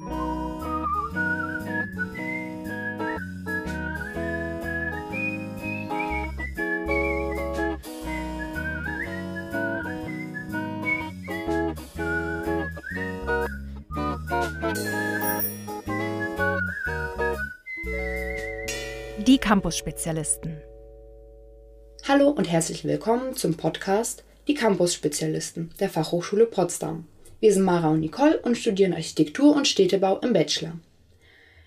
Die Campus-Spezialisten. Hallo und herzlich willkommen zum Podcast Die Campus-Spezialisten der Fachhochschule Potsdam. Wir sind Mara und Nicole und studieren Architektur und Städtebau im Bachelor.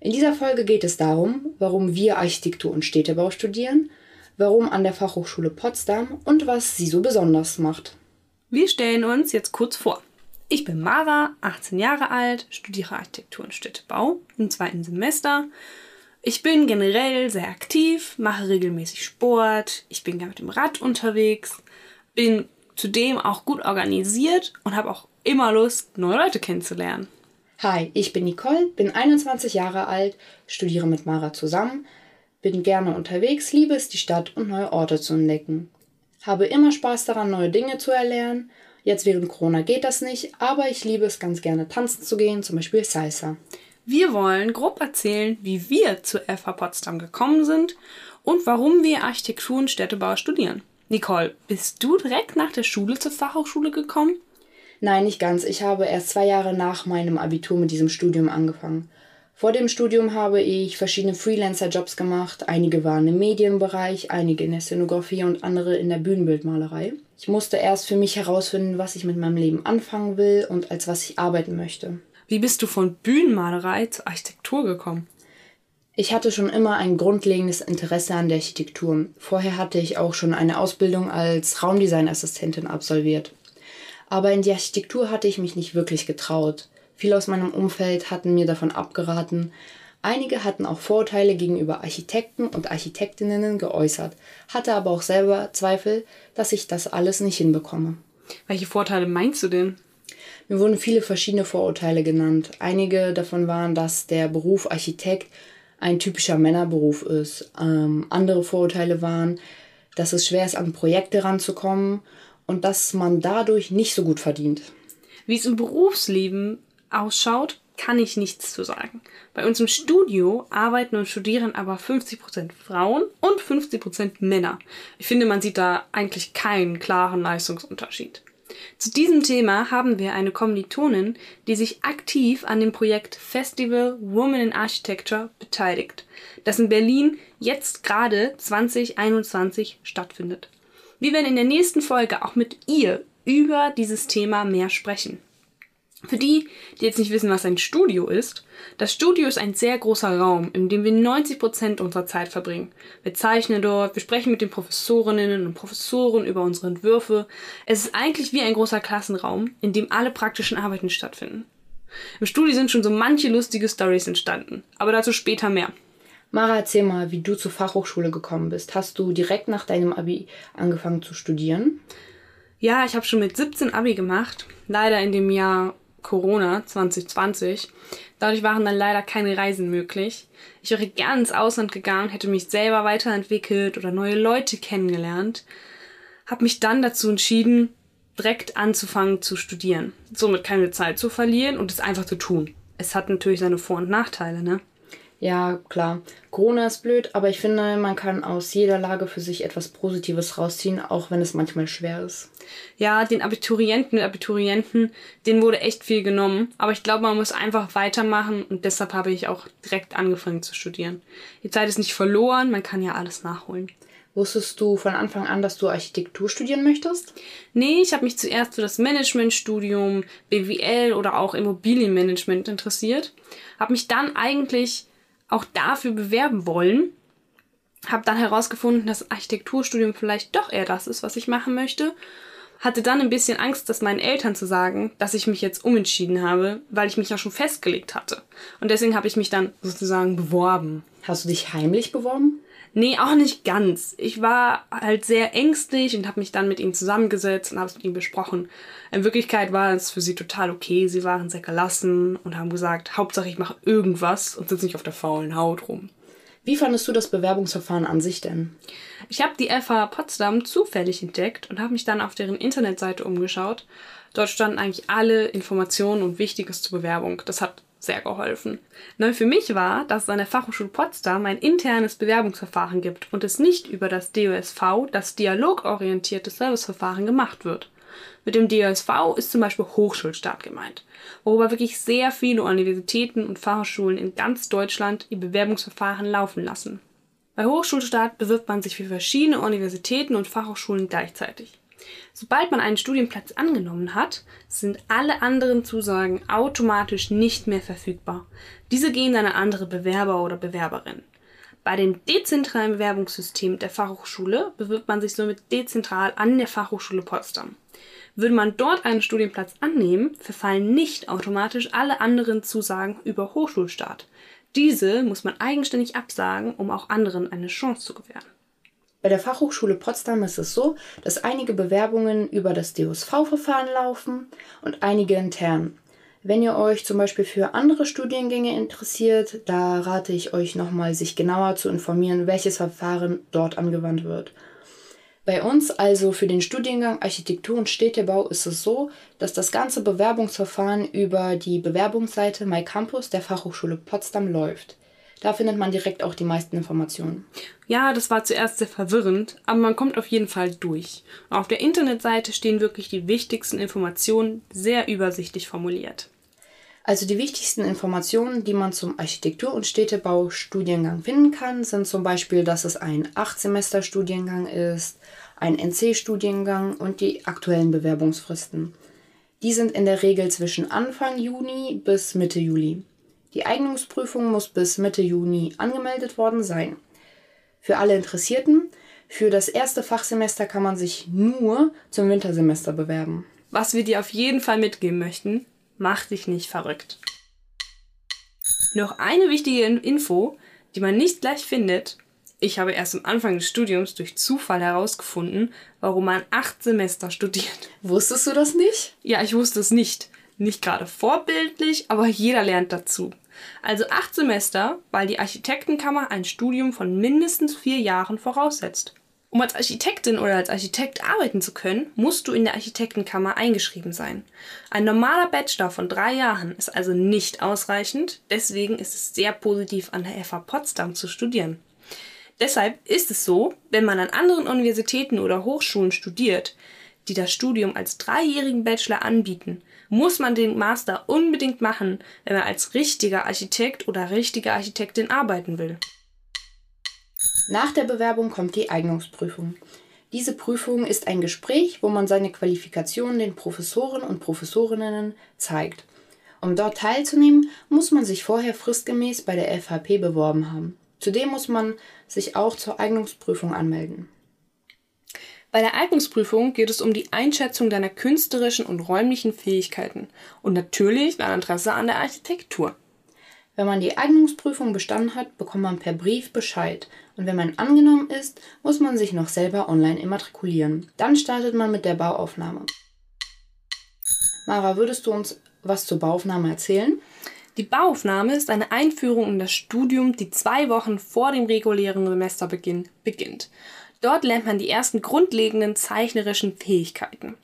In dieser Folge geht es darum, warum wir Architektur und Städtebau studieren, warum an der Fachhochschule Potsdam und was sie so besonders macht. Wir stellen uns jetzt kurz vor. Ich bin Mara, 18 Jahre alt, studiere Architektur und Städtebau im zweiten Semester. Ich bin generell sehr aktiv, mache regelmäßig Sport, ich bin gerne mit dem Rad unterwegs, bin zudem auch gut organisiert und habe auch immer Lust, neue Leute kennenzulernen. Hi, ich bin Nicole, bin 21 Jahre alt, studiere mit Mara zusammen, bin gerne unterwegs, liebe es, die Stadt und neue Orte zu entdecken. Habe immer Spaß daran, neue Dinge zu erlernen Jetzt während Corona geht das nicht, aber ich liebe es ganz gerne tanzen zu gehen, zum Beispiel Salsa. Wir wollen grob erzählen, wie wir zu FH Potsdam gekommen sind und warum wir Architektur und Städtebau studieren. Nicole, bist du direkt nach der Schule zur Fachhochschule gekommen? Nein, nicht ganz. Ich habe erst zwei Jahre nach meinem Abitur mit diesem Studium angefangen. Vor dem Studium habe ich verschiedene Freelancer-Jobs gemacht. Einige waren im Medienbereich, einige in der Szenografie und andere in der Bühnenbildmalerei. Ich musste erst für mich herausfinden, was ich mit meinem Leben anfangen will und als was ich arbeiten möchte. Wie bist du von Bühnenmalerei zur Architektur gekommen? Ich hatte schon immer ein grundlegendes Interesse an der Architektur. Vorher hatte ich auch schon eine Ausbildung als Raumdesignassistentin absolviert. Aber in die Architektur hatte ich mich nicht wirklich getraut. Viele aus meinem Umfeld hatten mir davon abgeraten. Einige hatten auch Vorurteile gegenüber Architekten und Architektinnen geäußert, hatte aber auch selber Zweifel, dass ich das alles nicht hinbekomme. Welche Vorteile meinst du denn? Mir wurden viele verschiedene Vorurteile genannt. Einige davon waren, dass der Beruf Architekt ein typischer Männerberuf ist. Ähm, andere Vorurteile waren, dass es schwer ist, an Projekte ranzukommen und dass man dadurch nicht so gut verdient. Wie es im Berufsleben ausschaut, kann ich nichts zu sagen. Bei uns im Studio arbeiten und studieren aber 50% Frauen und 50% Männer. Ich finde, man sieht da eigentlich keinen klaren Leistungsunterschied. Zu diesem Thema haben wir eine Kommilitonin, die sich aktiv an dem Projekt Festival Women in Architecture beteiligt, das in Berlin jetzt gerade 2021 stattfindet. Wir werden in der nächsten Folge auch mit ihr über dieses Thema mehr sprechen. Für die, die jetzt nicht wissen, was ein Studio ist, das Studio ist ein sehr großer Raum, in dem wir 90 Prozent unserer Zeit verbringen. Wir zeichnen dort, wir sprechen mit den Professorinnen und Professoren über unsere Entwürfe. Es ist eigentlich wie ein großer Klassenraum, in dem alle praktischen Arbeiten stattfinden. Im Studio sind schon so manche lustige Stories entstanden, aber dazu später mehr. Mara, erzähl mal, wie du zur Fachhochschule gekommen bist. Hast du direkt nach deinem Abi angefangen zu studieren? Ja, ich habe schon mit 17 Abi gemacht. Leider in dem Jahr Corona 2020. Dadurch waren dann leider keine Reisen möglich. Ich wäre gern ins Ausland gegangen, hätte mich selber weiterentwickelt oder neue Leute kennengelernt. Habe mich dann dazu entschieden, direkt anzufangen zu studieren. Somit keine Zeit zu verlieren und es einfach zu tun. Es hat natürlich seine Vor- und Nachteile, ne? Ja, klar. Corona ist blöd, aber ich finde, man kann aus jeder Lage für sich etwas Positives rausziehen, auch wenn es manchmal schwer ist. Ja, den Abiturienten und Abiturienten, denen wurde echt viel genommen. Aber ich glaube, man muss einfach weitermachen und deshalb habe ich auch direkt angefangen zu studieren. Die Zeit ist nicht verloren, man kann ja alles nachholen. Wusstest du von Anfang an, dass du Architektur studieren möchtest? Nee, ich habe mich zuerst für das Managementstudium, BWL oder auch Immobilienmanagement interessiert. Habe mich dann eigentlich auch dafür bewerben wollen. Habe dann herausgefunden, dass Architekturstudium vielleicht doch eher das ist, was ich machen möchte. Hatte dann ein bisschen Angst, das meinen Eltern zu sagen, dass ich mich jetzt umentschieden habe, weil ich mich ja schon festgelegt hatte. Und deswegen habe ich mich dann sozusagen beworben. Hast du dich heimlich beworben? Nee, auch nicht ganz. Ich war halt sehr ängstlich und habe mich dann mit ihm zusammengesetzt und habe es mit ihm besprochen. In Wirklichkeit war es für sie total okay. Sie waren sehr gelassen und haben gesagt, Hauptsache ich mache irgendwas und sitze nicht auf der faulen Haut rum. Wie fandest du das Bewerbungsverfahren an sich denn? Ich habe die FH Potsdam zufällig entdeckt und habe mich dann auf deren Internetseite umgeschaut. Dort standen eigentlich alle Informationen und Wichtiges zur Bewerbung. Das hat sehr geholfen. Neu für mich war, dass es an der Fachhochschule Potsdam ein internes Bewerbungsverfahren gibt und es nicht über das DOSV, das dialogorientierte Serviceverfahren, gemacht wird. Mit dem DOSV ist zum Beispiel Hochschulstart gemeint, worüber wirklich sehr viele Universitäten und Fachhochschulen in ganz Deutschland ihr Bewerbungsverfahren laufen lassen. Bei Hochschulstart bewirbt man sich für verschiedene Universitäten und Fachhochschulen gleichzeitig. Sobald man einen Studienplatz angenommen hat, sind alle anderen Zusagen automatisch nicht mehr verfügbar. Diese gehen an andere Bewerber oder Bewerberinnen. Bei dem dezentralen Bewerbungssystem der Fachhochschule bewirbt man sich somit dezentral an der Fachhochschule Potsdam. Würde man dort einen Studienplatz annehmen, verfallen nicht automatisch alle anderen Zusagen über Hochschulstart. Diese muss man eigenständig absagen, um auch anderen eine Chance zu gewähren. Bei der Fachhochschule Potsdam ist es so, dass einige Bewerbungen über das DOSV-Verfahren laufen und einige intern. Wenn ihr euch zum Beispiel für andere Studiengänge interessiert, da rate ich euch nochmal, sich genauer zu informieren, welches Verfahren dort angewandt wird. Bei uns, also für den Studiengang Architektur und Städtebau, ist es so, dass das ganze Bewerbungsverfahren über die Bewerbungsseite MyCampus der Fachhochschule Potsdam läuft. Da findet man direkt auch die meisten Informationen. Ja, das war zuerst sehr verwirrend, aber man kommt auf jeden Fall durch. Auf der Internetseite stehen wirklich die wichtigsten Informationen sehr übersichtlich formuliert. Also die wichtigsten Informationen, die man zum Architektur- und Städtebau-Studiengang finden kann, sind zum Beispiel, dass es ein 8-Semester-Studiengang ist, ein NC-Studiengang und die aktuellen Bewerbungsfristen. Die sind in der Regel zwischen Anfang Juni bis Mitte Juli. Die Eignungsprüfung muss bis Mitte Juni angemeldet worden sein. Für alle Interessierten, für das erste Fachsemester kann man sich nur zum Wintersemester bewerben. Was wir dir auf jeden Fall mitgeben möchten, mach dich nicht verrückt. Noch eine wichtige Info, die man nicht gleich findet. Ich habe erst am Anfang des Studiums durch Zufall herausgefunden, warum man acht Semester studiert. Wusstest du das nicht? Ja, ich wusste es nicht. Nicht gerade vorbildlich, aber jeder lernt dazu. Also acht Semester, weil die Architektenkammer ein Studium von mindestens vier Jahren voraussetzt. Um als Architektin oder als Architekt arbeiten zu können, musst du in der Architektenkammer eingeschrieben sein. Ein normaler Bachelor von drei Jahren ist also nicht ausreichend, deswegen ist es sehr positiv an der FH Potsdam zu studieren. Deshalb ist es so, wenn man an anderen Universitäten oder Hochschulen studiert, die das Studium als dreijährigen Bachelor anbieten, muss man den Master unbedingt machen, wenn man als richtiger Architekt oder richtige Architektin arbeiten will. Nach der Bewerbung kommt die Eignungsprüfung. Diese Prüfung ist ein Gespräch, wo man seine Qualifikationen den Professoren und Professorinnen zeigt. Um dort teilzunehmen, muss man sich vorher fristgemäß bei der FHP beworben haben. Zudem muss man sich auch zur Eignungsprüfung anmelden. Bei der Eignungsprüfung geht es um die Einschätzung deiner künstlerischen und räumlichen Fähigkeiten und natürlich dein Interesse an der Architektur. Wenn man die Eignungsprüfung bestanden hat, bekommt man per Brief Bescheid. Und wenn man angenommen ist, muss man sich noch selber online immatrikulieren. Dann startet man mit der Bauaufnahme. Mara, würdest du uns was zur Bauaufnahme erzählen? Die Bauaufnahme ist eine Einführung in das Studium, die zwei Wochen vor dem regulären Semesterbeginn beginnt. Dort lernt man die ersten grundlegenden zeichnerischen Fähigkeiten.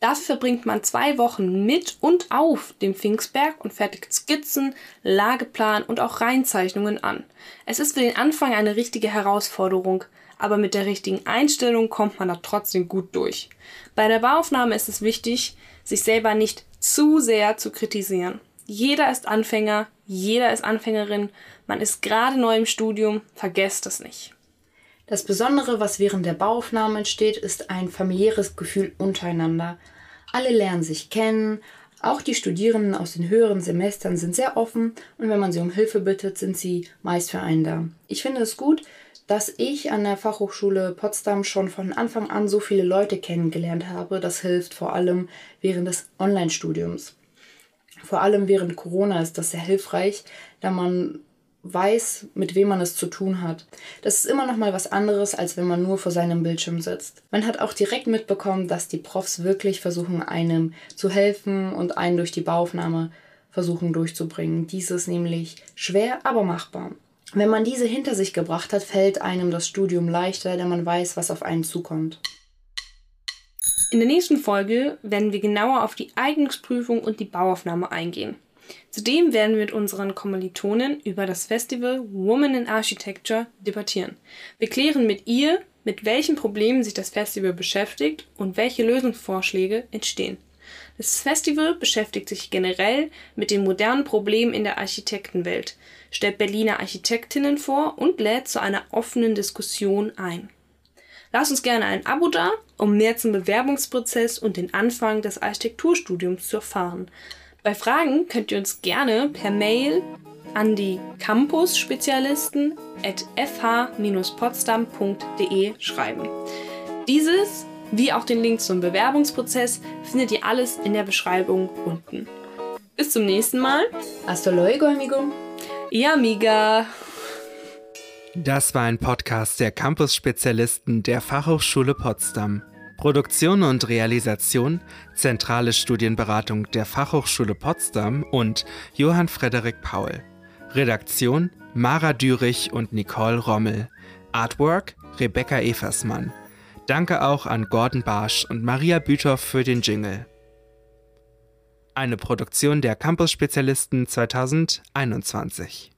Dafür verbringt man zwei Wochen mit und auf dem Pfingstberg und fertigt Skizzen, Lageplan und auch Reinzeichnungen an. Es ist für den Anfang eine richtige Herausforderung, aber mit der richtigen Einstellung kommt man da trotzdem gut durch. Bei der Bauaufnahme ist es wichtig, sich selber nicht zu sehr zu kritisieren. Jeder ist Anfänger, jeder ist Anfängerin, man ist gerade neu im Studium, vergesst es nicht. Das Besondere, was während der Bauaufnahme entsteht, ist ein familiäres Gefühl untereinander. Alle lernen sich kennen, auch die Studierenden aus den höheren Semestern sind sehr offen und wenn man sie um Hilfe bittet, sind sie meist für einen da. Ich finde es gut, dass ich an der Fachhochschule Potsdam schon von Anfang an so viele Leute kennengelernt habe. Das hilft vor allem während des Online-Studiums. Vor allem während Corona ist das sehr hilfreich, da man weiß, mit wem man es zu tun hat. Das ist immer noch mal was anderes, als wenn man nur vor seinem Bildschirm sitzt. Man hat auch direkt mitbekommen, dass die Profs wirklich versuchen, einem zu helfen und einen durch die Bauaufnahme versuchen durchzubringen. Dies ist nämlich schwer, aber machbar. Wenn man diese hinter sich gebracht hat, fällt einem das Studium leichter, da man weiß, was auf einen zukommt. In der nächsten Folge werden wir genauer auf die Eignungsprüfung und die Bauaufnahme eingehen. Zudem werden wir mit unseren Kommilitonen über das Festival Women in Architecture debattieren. Wir klären mit ihr, mit welchen Problemen sich das Festival beschäftigt und welche Lösungsvorschläge entstehen. Das Festival beschäftigt sich generell mit den modernen Problemen in der Architektenwelt, stellt Berliner Architektinnen vor und lädt zu einer offenen Diskussion ein. Lass uns gerne ein Abo da, um mehr zum Bewerbungsprozess und den Anfang des Architekturstudiums zu erfahren. Bei Fragen könnt ihr uns gerne per Mail an die Campus-Spezialisten at fh-potsdam.de schreiben. Dieses, wie auch den Link zum Bewerbungsprozess, findet ihr alles in der Beschreibung unten. Bis zum nächsten Mal. Hasta luego, amigo. Ja, amiga. Das war ein Podcast der Campus-Spezialisten der Fachhochschule Potsdam. Produktion und Realisation, Zentrale Studienberatung der Fachhochschule Potsdam und Johann Frederik Paul. Redaktion Mara Dürich und Nicole Rommel. Artwork Rebecca Eversmann. Danke auch an Gordon Barsch und Maria Büthoff für den Jingle. Eine Produktion der Campus Spezialisten 2021.